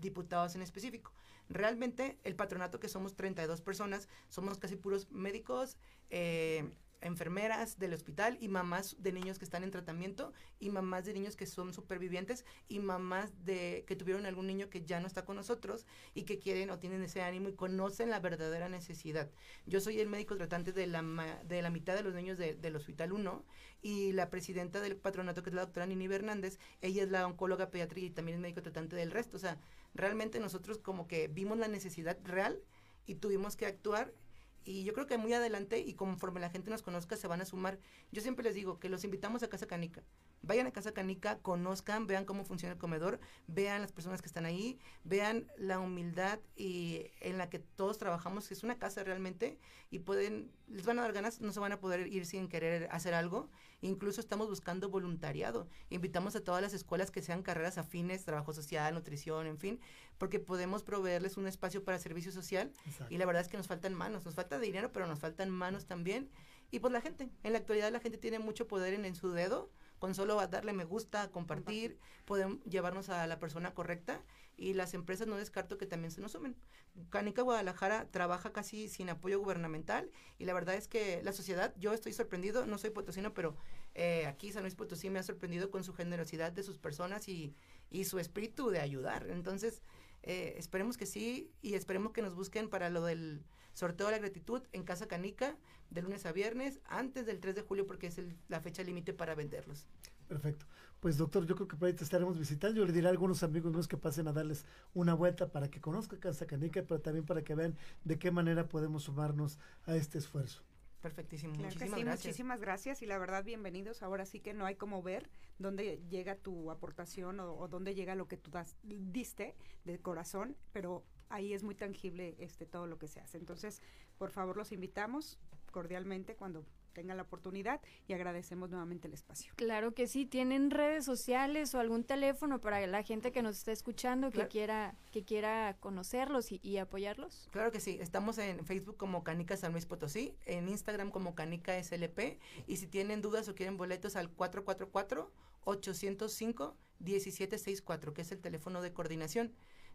diputados en específico. Realmente el patronato que somos 32 personas, somos casi puros médicos, eh, enfermeras del hospital y mamás de niños que están en tratamiento y mamás de niños que son supervivientes y mamás de que tuvieron algún niño que ya no está con nosotros y que quieren o tienen ese ánimo y conocen la verdadera necesidad. Yo soy el médico tratante de la, de la mitad de los niños del Hospital 1 y la presidenta del patronato que es la doctora Nini Hernández, ella es la oncóloga pediatría y también es médico tratante del resto. O sea, realmente nosotros como que vimos la necesidad real y tuvimos que actuar y yo creo que muy adelante y conforme la gente nos conozca se van a sumar. Yo siempre les digo que los invitamos a Casa Canica. Vayan a Casa Canica, conozcan, vean cómo funciona el comedor, vean las personas que están ahí, vean la humildad y en la que todos trabajamos, que es una casa realmente y pueden, les van a dar ganas, no se van a poder ir sin querer hacer algo. Incluso estamos buscando voluntariado. Invitamos a todas las escuelas que sean carreras afines, trabajo social, nutrición, en fin, porque podemos proveerles un espacio para servicio social y la verdad es que nos faltan manos, nos falta dinero, pero nos faltan manos también. Y pues la gente, en la actualidad la gente tiene mucho poder en, su dedo, con solo darle me gusta, compartir, podemos llevarnos a la persona correcta y las empresas no descarto que también se nos sumen. Canica Guadalajara trabaja casi sin apoyo gubernamental y la verdad es que la sociedad, yo estoy sorprendido, no soy potosino, pero eh, aquí San Luis Potosí me ha sorprendido con su generosidad de sus personas y, y su espíritu de ayudar. Entonces, eh, esperemos que sí y esperemos que nos busquen para lo del sorteo de la gratitud en Casa Canica de lunes a viernes antes del 3 de julio porque es la fecha límite para venderlos. Perfecto. Pues doctor, yo creo que por ahí te estaremos visitando. Yo le diré a algunos amigos que pasen a darles una vuelta para que conozcan Casa Canica, pero también para que vean de qué manera podemos sumarnos a este esfuerzo. Perfectísimo. muchísimas gracias. Muchísimas gracias y la verdad bienvenidos. Ahora sí que no hay como ver dónde llega tu aportación o, dónde llega lo que tú das, diste de corazón, pero ahí es muy tangible este todo lo que se hace. Entonces, por favor, los invitamos cordialmente cuando tengan la oportunidad y agradecemos nuevamente el espacio. Claro que sí, tienen redes sociales o algún teléfono para la gente que nos está escuchando que quiera que quiera conocerlos y, apoyarlos. Claro que sí, estamos en Facebook como Canica San Luis Potosí, en Instagram como Canica SLP y si tienen dudas o quieren boletos al 444 805 1764, que es el teléfono de coordinación.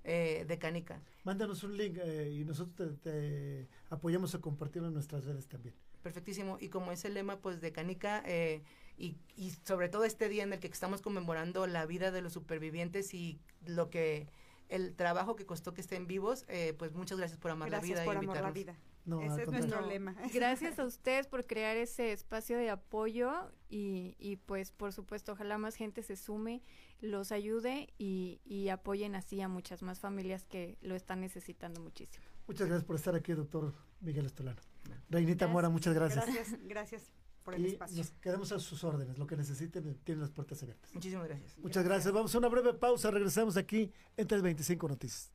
Eh, de Canica. Mándanos un link eh, y nosotros te, apoyamos a compartirlo en nuestras redes también. Perfectísimo. Y como es el lema pues de Canica eh, y, y, sobre todo este día en el que estamos conmemorando la vida de los supervivientes y lo que el trabajo que costó que estén vivos, pues muchas gracias por amar la vida por amar la vida. ese es nuestro lema. Gracias a ustedes por crear ese espacio de apoyo y, y pues por supuesto ojalá más gente se sume los ayude y, y, apoyen así a muchas más familias que lo están necesitando muchísimo. Muchas gracias por estar aquí, doctor Miguel Estolano. Reinita Mora, muchas gracias. Gracias, gracias por el espacio. Nos quedamos a sus órdenes, lo que necesiten, tienen las puertas abiertas. Muchísimas gracias. Muchas gracias. Vamos a una breve pausa, regresamos aquí en 325 Noticias.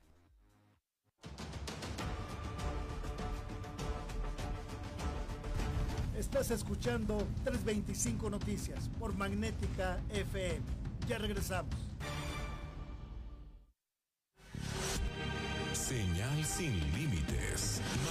Estás escuchando 325 Noticias por Magnética FM. Ya regresamos. Señal sin.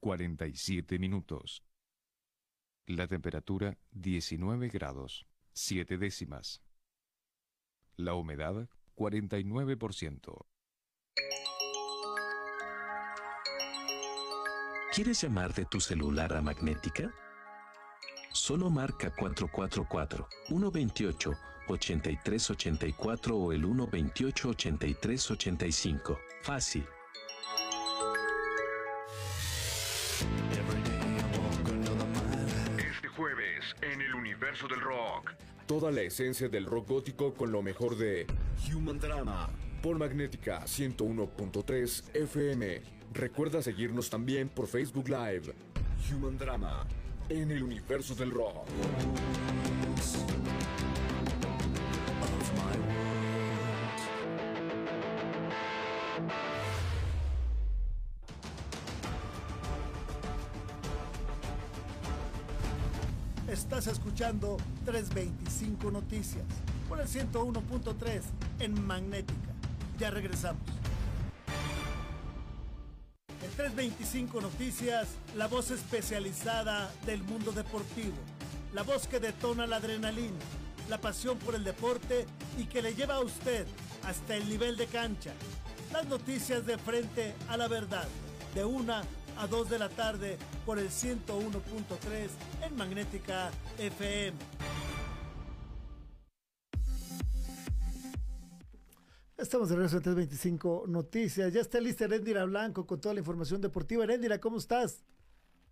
47 minutos. La temperatura 19 grados, 7 décimas. La humedad 49%. ¿Quieres llamar de tu celular a Magnética? Solo marca 444-128-8384 o el 128-8385. Fácil. En el universo del rock. Toda la esencia del rock gótico con lo mejor de Human Drama. Por Magnética 101.3 FM. Recuerda seguirnos también por Facebook Live. Human Drama, en el universo del rock. Escuchando 325 Noticias por el 101.3 en Magnética. Ya regresamos. 325 Noticias, la voz especializada del mundo deportivo, la voz que detona la adrenalina, la pasión por el deporte y que le lleva a usted hasta el nivel de cancha. Las noticias de frente a la verdad, de una a 2 de la tarde por el 101.3 en Magnética FM. Estamos de regreso en 325 Noticias. Ya está lista Erendira Blanco con toda la información deportiva. Erendira, ¿cómo estás?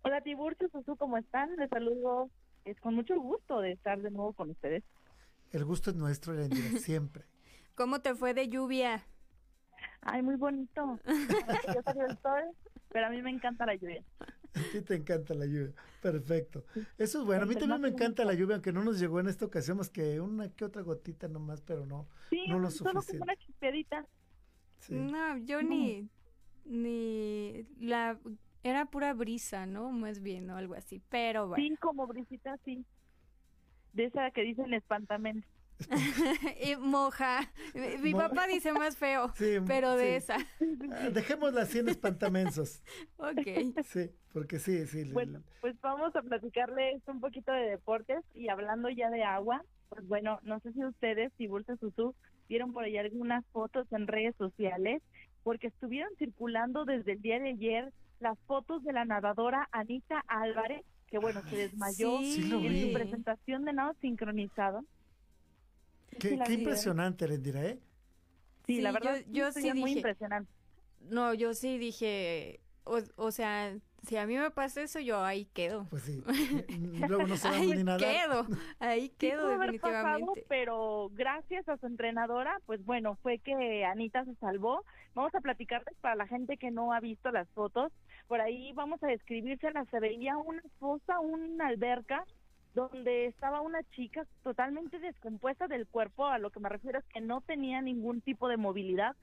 Hola Tiburcio, ¿cómo están? Les saludo. Es con mucho gusto de estar de nuevo con ustedes. El gusto es nuestro, Erendira, (laughs) siempre. ¿Cómo te fue de lluvia? Ay, muy bonito. (laughs) Yo salió el sol, pero a mí me encanta la lluvia. A ti te encanta la lluvia. Perfecto. Eso es bueno. A mí también me encanta la lluvia, aunque no nos llegó en esta ocasión más que una que otra gotita nomás, pero no, no lo solo como una chispeadita. No, yo ni, ni la, era pura brisa, ¿no? Más bien, o algo así, pero bueno. Sí, como brisita, sí. De esa que dicen espantamente. (laughs) y moja. Mi, papá dice más feo, pero de esa. Ah, dejémosla así en espantamensos. (laughs) ok. Sí, porque sí, sí. Bueno, pues vamos a platicarles un poquito de deportes y hablando ya de agua, pues bueno, no sé si ustedes, si Bursa Susú, vieron por ahí algunas fotos en redes sociales, porque estuvieron circulando desde el día de ayer las fotos de la nadadora Anita Álvarez, que bueno, se desmayó en su presentación de nado sincronizado. Qué, impresionante, Rendira, ¿eh? Sí, sí la verdad, yo, sí muy impresionante. No, yo sí dije, o, sea, Si a mí me pasa eso, yo ahí quedo. Pues sí. (laughs) Luego no ahí ni nada. quedo, ahí quedo Sí definitivamente. pasado, pero gracias a su entrenadora, pues bueno, fue que Anita se salvó. Vamos a platicarles para la gente que no ha visto las fotos. Por ahí vamos a describírselas. Se veía una fosa, una alberca, donde estaba una chica totalmente descompuesta del cuerpo. A lo que me refiero es que no tenía ningún tipo de movilidad.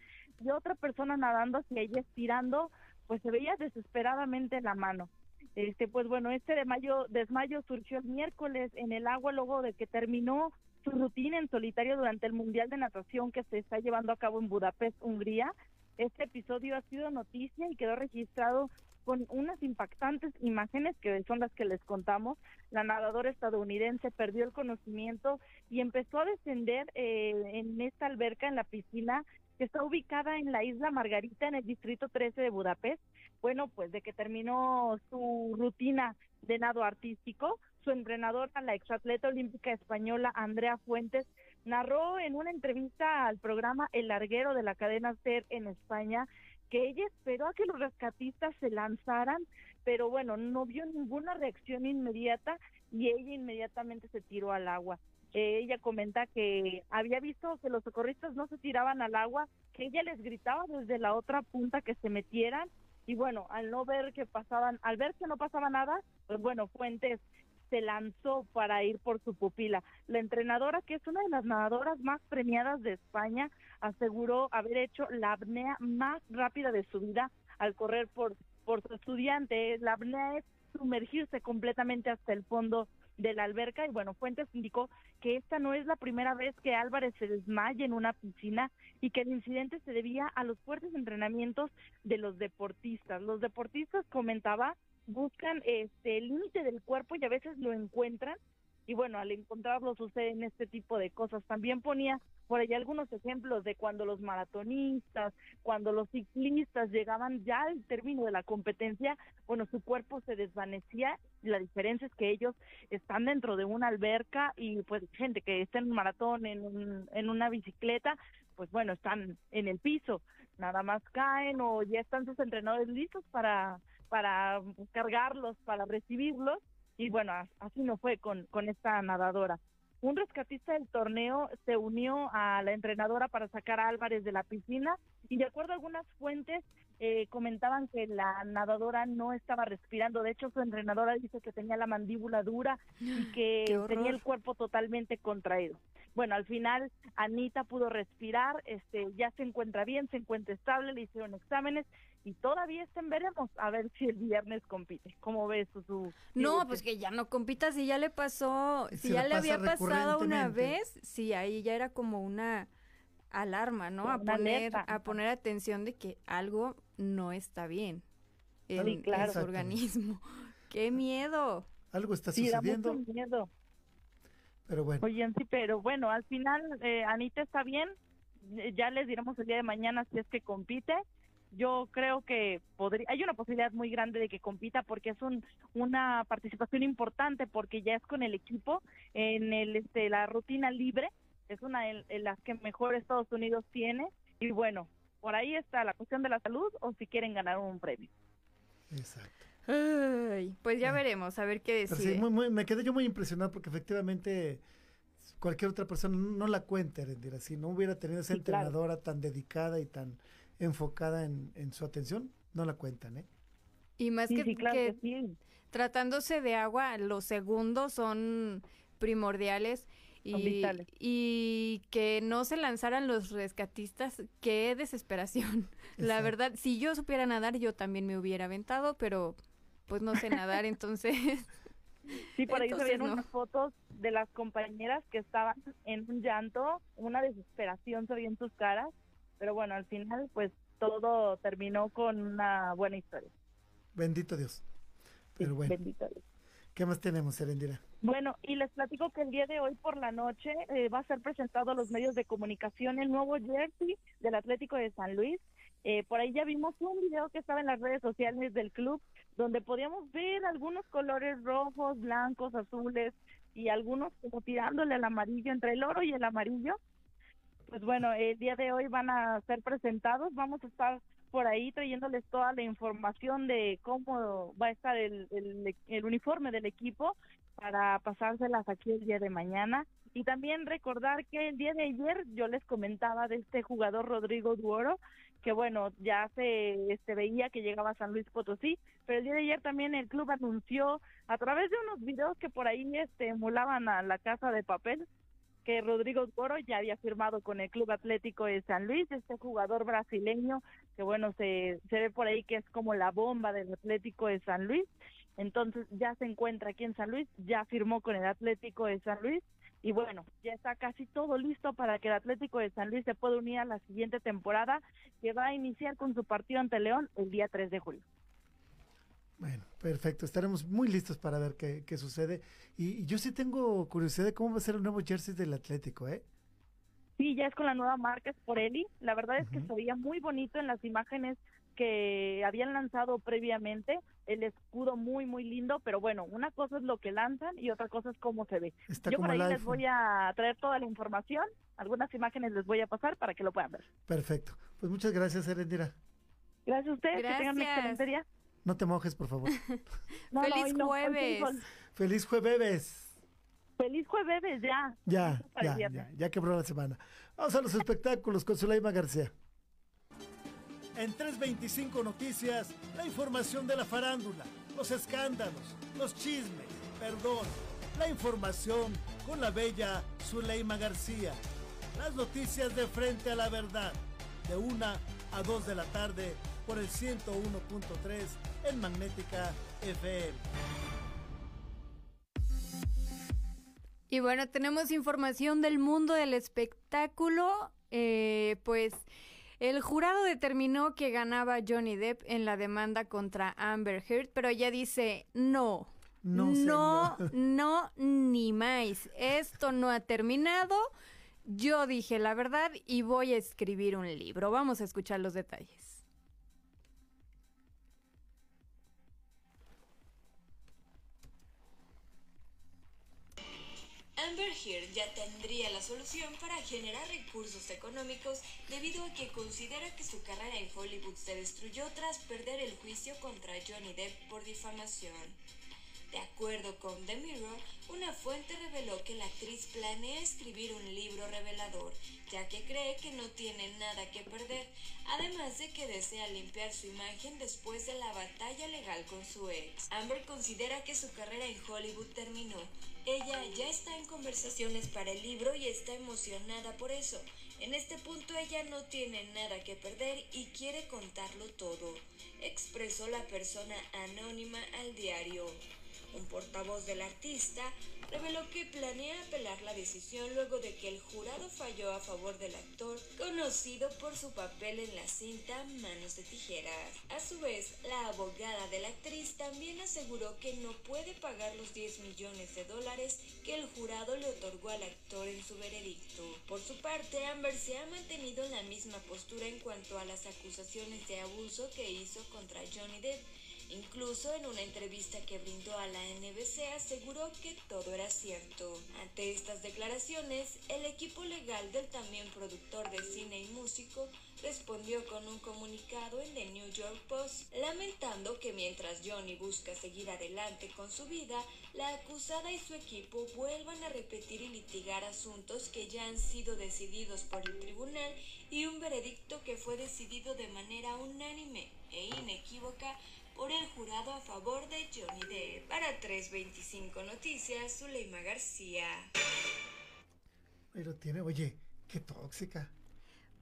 Y otra persona nadando hacia ella, estirando, pues se veía desesperadamente la mano. Este, pues bueno, este de mayo, desmayo surgió el miércoles en el agua luego de que terminó su rutina en solitario durante el Mundial de Natación que se está llevando a cabo en Budapest, Hungría. Este episodio ha sido noticia y quedó registrado con unas impactantes imágenes que son las que les contamos. La nadadora estadounidense perdió el conocimiento y empezó a descender eh, en esta alberca en la piscina que está ubicada en la isla Margarita, en el distrito 13 de Budapest. Bueno, pues de que terminó su rutina de nado artístico, su entrenadora, la exatleta olímpica española Andrea Fuentes, narró en una entrevista al programa El Larguero de la cadena SER en España que ella esperó a que los rescatistas se lanzaran, pero bueno, no vio ninguna reacción inmediata y ella inmediatamente se tiró al agua. Eh, ella comenta que había visto que los socorristas no se tiraban al agua, que ella les gritaba desde la otra punta que se metieran y bueno, al no ver que pasaban, al ver que no pasaba nada, pues bueno, Fuentes se lanzó para ir por su pupila. La entrenadora, que es una de las nadadoras más premiadas de España, aseguró haber hecho la apnea más rápida de su vida al correr por, por su estudiante. La apnea es sumergirse completamente hasta el fondo de la alberca y bueno, Fuentes indicó que esta no es la primera vez que Álvarez se desmaya en una piscina y que el incidente se debía a los fuertes entrenamientos de los deportistas. Los deportistas, comentaba, buscan este el límite del cuerpo y a veces lo encuentran y bueno, al encontrarlo suceden este tipo de cosas. También ponía por ahí algunos ejemplos de cuando los maratonistas, cuando los ciclistas llegaban ya al término de la competencia, bueno, su cuerpo se desvanecía. La diferencia es que ellos están dentro de una alberca y pues gente que está en un maratón, en, un, en una bicicleta, pues bueno, están en el piso, nada más caen o ya están sus entrenadores listos para para cargarlos, para recibirlos y bueno, así no fue con, con esta nadadora. Un rescatista del torneo se unió a la entrenadora para sacar a Álvarez de la piscina y de acuerdo a algunas fuentes eh, comentaban que la nadadora no estaba respirando. De hecho, su entrenadora dice que tenía la mandíbula dura y (gasps) que tenía el cuerpo totalmente contraído. Bueno, al final Anita pudo respirar, este, ya se encuentra bien, se encuentra estable, le hicieron exámenes y todavía estén veremos a ver si el viernes compite. ¿Cómo ves su No, pues que ya no compita si ya le pasó, si, ya le había pasado una vez, sí, ahí ya era como una alarma, ¿no? A poner a poner atención de que algo no está bien en, su organismo. (laughs) ¡Qué miedo! Algo está sucediendo. Sí, da mucho miedo. Pero bueno. Oye, sí, pero bueno, al final eh, Anita está bien. Eh, Ya les diremos el día de mañana si es que compite. Yo creo que podría, hay una posibilidad muy grande de que compita porque es un, una participación importante porque ya es con el equipo en el este la rutina libre es una de las que mejor Estados Unidos tiene y bueno por ahí está la cuestión de la salud o si quieren ganar un premio. Exacto. Ay, pues ya veremos, a ver qué decide. sí, muy- muy- me quedé yo muy impresionado porque efectivamente cualquier otra persona no la cuenta, Erendira. Si no hubiera tenido esa Sí, claro. entrenadora tan dedicada y tan enfocada en, en su atención, no la cuentan, ¿eh? Y más Sí, que, sí, claro que que sí. tratándose de agua, los segundos son primordiales y, vitales. y que no se lanzaran los rescatistas, qué desesperación. (laughs) La verdad, si yo supiera nadar, yo también me hubiera aventado, pero pues no sé nadar, (laughs) entonces... Sí, por ahí se entonces ven no. unas fotos de las compañeras que estaban en un llanto, una desesperación se veía en sus caras, pero bueno, al final pues todo terminó con una buena historia. Bendito Dios. Pero bueno, Bendito Dios. ¿qué más tenemos, Erendira? Bueno, y les platico que el día de hoy por la noche eh, va a ser presentado a los medios de comunicación el nuevo jersey del Atlético de San Luis. Eh, por ahí ya vimos un video que estaba en las redes sociales del club donde podíamos ver algunos colores rojos, blancos, azules y algunos como tirándole al amarillo, entre el oro y el amarillo. Pues bueno, el día de hoy van a ser presentados, vamos a estar por ahí trayéndoles toda la información de cómo va a estar el, el, el uniforme del equipo para pasárselas aquí el día de mañana. Y también recordar que el día de ayer yo les comentaba de este jugador Rodrigo Duoro, que bueno, ya se este, veía que llegaba a San Luis Potosí, pero el día de ayer también el club anunció a través de unos videos que por ahí este, emulaban a la casa de papel, que Rodrigo Duoro ya había firmado con el Club Atlético de San Luis, este jugador brasileño que bueno, se, se ve por ahí que es como la bomba del Atlético de San Luis entonces ya se encuentra aquí en San Luis, ya firmó con el Atlético de San Luis y bueno, ya está casi todo listo para que el Atlético de San Luis se pueda unir a la siguiente temporada que va a iniciar con su partido ante León el día 3 de julio. Bueno, perfecto. Estaremos muy listos para ver qué, qué sucede. Y, yo sí tengo curiosidad de cómo va a ser el nuevo jersey del Atlético, ¿eh? Sí, ya es con la nueva marca Sporelli. La verdad es que se veía muy bonito en las imágenes que habían lanzado previamente, el escudo muy, muy lindo, pero bueno, una cosa es lo que lanzan y otra cosa es cómo se ve. Yo por ahí les voy a traer toda la información, algunas imágenes les voy a pasar para que lo puedan ver. Perfecto. Pues muchas gracias, Erendira. Gracias a ustedes, que tengan un excelente día. No te mojes, por favor. (laughs) (laughs) Feliz jueves. Feliz jueves. Feliz jueves, ya. Ya, ya, ya, ya quebró la semana. Vamos a los espectáculos con Zuleima García. En 325 Noticias, la información de la farándula, los escándalos, los chismes, perdón, la información con la bella Zuleima García. Las noticias de frente a la verdad, de 1 a 2 de la tarde por el 101.3 en Magnética FM. Y bueno, tenemos información del mundo del espectáculo. Eh, pues el jurado determinó que ganaba Johnny Depp en la demanda contra Amber Heard, pero ella dice no. No, no, (laughs) no, ni más. Esto no ha terminado. Yo dije la verdad y voy a escribir un libro. Vamos a escuchar los detalles. Amber Heard ya tendría la solución para generar recursos económicos debido a que considera que su carrera en Hollywood se destruyó tras perder el juicio contra Johnny Depp por difamación. De acuerdo con The Mirror, una fuente reveló que la actriz planea escribir un libro revelador, ya que cree que no tiene nada que perder, además de que desea limpiar su imagen después de la batalla legal con su ex. Amber considera que su carrera en Hollywood terminó. Ella ya está en conversaciones para el libro y está emocionada por eso. En este punto ella no tiene nada que perder y quiere contarlo todo, expresó la persona anónima al diario. Un portavoz del artista reveló que planea apelar la decisión luego de que el jurado falló a favor del actor, conocido por su papel en la cinta Manos de Tijeras. A su vez, la abogada de la actriz también aseguró que no puede pagar los 10 millones de dólares que el jurado le otorgó al actor en su veredicto. Por su parte, Amber se ha mantenido en la misma postura en cuanto a las acusaciones de abuso que hizo contra Johnny Depp Incluso en una entrevista que brindó a la NBC aseguró que todo era cierto. Ante estas declaraciones, el equipo legal del también productor de cine y músico respondió con un comunicado en The New York Post, lamentando que mientras Johnny busca seguir adelante con su vida, la acusada y su equipo vuelvan a repetir y litigar asuntos que ya han sido decididos por el tribunal y un veredicto que fue decidido de manera unánime e inequívoca por el jurado a favor de Johnny Depp. Para 325 Noticias, Zuleima García. Pero tiene, oye, qué tóxica.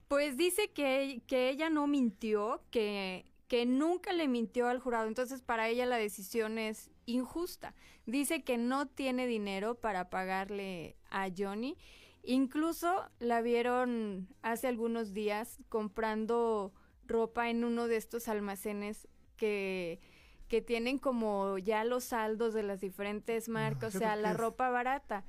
Pues dice que, que ella no mintió, que, que nunca le mintió al jurado, entonces para ella la decisión es injusta. Dice que no tiene dinero para pagarle a Johnny. Incluso la vieron hace algunos días comprando ropa en uno de estos almacenes que, que tienen como ya los saldos de las diferentes marcas, o sea, la ropa barata.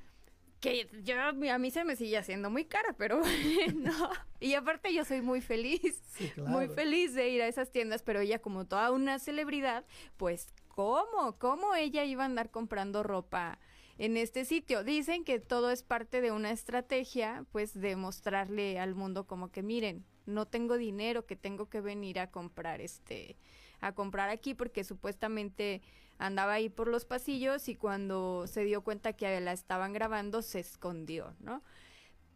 Que yo, a mí se me sigue haciendo muy cara, pero (laughs) bueno. Y aparte yo soy muy feliz, muy feliz de ir a esas tiendas, pero ella como toda una celebridad, pues ¿cómo? ¿Cómo ella iba a andar comprando ropa en este sitio. Dicen que todo es parte de una estrategia, pues de mostrarle al mundo como que miren, no tengo dinero que tengo que venir a comprar este a comprar aquí porque supuestamente andaba ahí por los pasillos y cuando se dio cuenta que la estaban grabando se escondió, ¿no?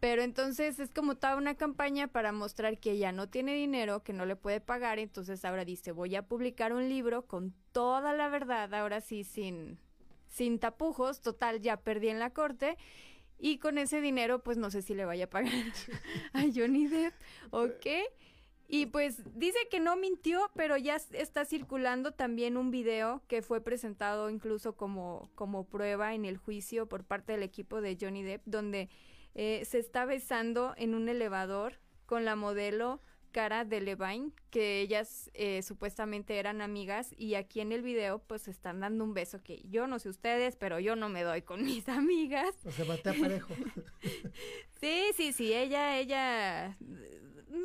Pero entonces es como toda una campaña para mostrar que ella no tiene dinero, que no le puede pagar, entonces ahora dice, voy a publicar un libro con toda la verdad, ahora sí sin sin tapujos, total ya perdí en la corte y con ese dinero pues no sé si le vaya a pagar (laughs) a Johnny Depp o qué. Y pues dice que no mintió, pero ya está circulando también un video que fue presentado incluso como, como prueba en el juicio por parte del equipo de Johnny Depp, donde eh, se está besando en un elevador con la modelo Cara de Levine, que ellas eh, supuestamente eran amigas y aquí en el video pues están dando un beso que yo no sé ustedes, pero yo no me doy con (laughs) mis amigas. O sea, bate parejo. (laughs) sí, sí, sí, ella, ella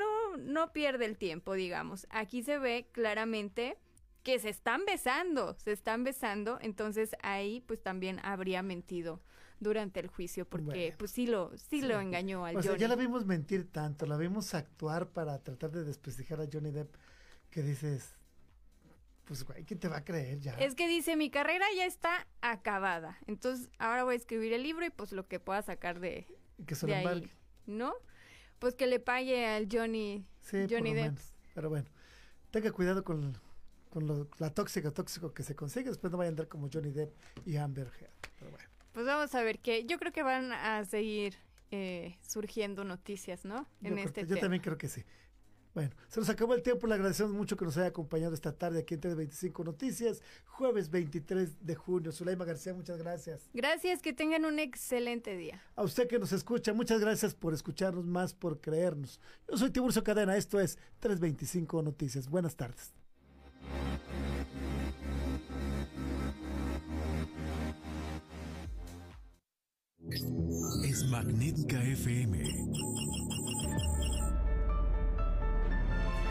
no, no pierde el tiempo, digamos. Aquí se ve claramente que se están besando, se están besando, entonces ahí pues también habría mentido durante el juicio porque pues sí lo sí, lo engañó al o sea, ya la vimos mentir tanto, la vimos actuar para tratar de desprestigiar a Johnny Depp que dices pues güey, ¿quién te va a creer ya? Es que dice, mi carrera ya está acabada. Entonces, ahora voy a escribir el libro y pues lo que pueda sacar de, que se de ahí, ¿no? Pues que le pague al Johnny, sí, Johnny Depp. Pero bueno, tenga cuidado con, con lo, la tóxica tóxico que se consigue, después no vaya a andar como Johnny Depp y Amber Heard. Pero bueno. Pues vamos a ver que yo creo que van a seguir eh, surgiendo noticias, ¿no? En yo este Yo también creo que sí. Bueno, se nos acabó el tiempo, le agradecemos mucho que nos haya acompañado esta tarde aquí en 325 Noticias, jueves 23 de junio. Zuleima García, muchas gracias. Gracias, que tengan un excelente día. A usted que nos escucha, muchas gracias por escucharnos más, por creernos. Yo soy Tiburcio Cadena, esto es 325 Noticias. Buenas tardes. Es Magnética FM.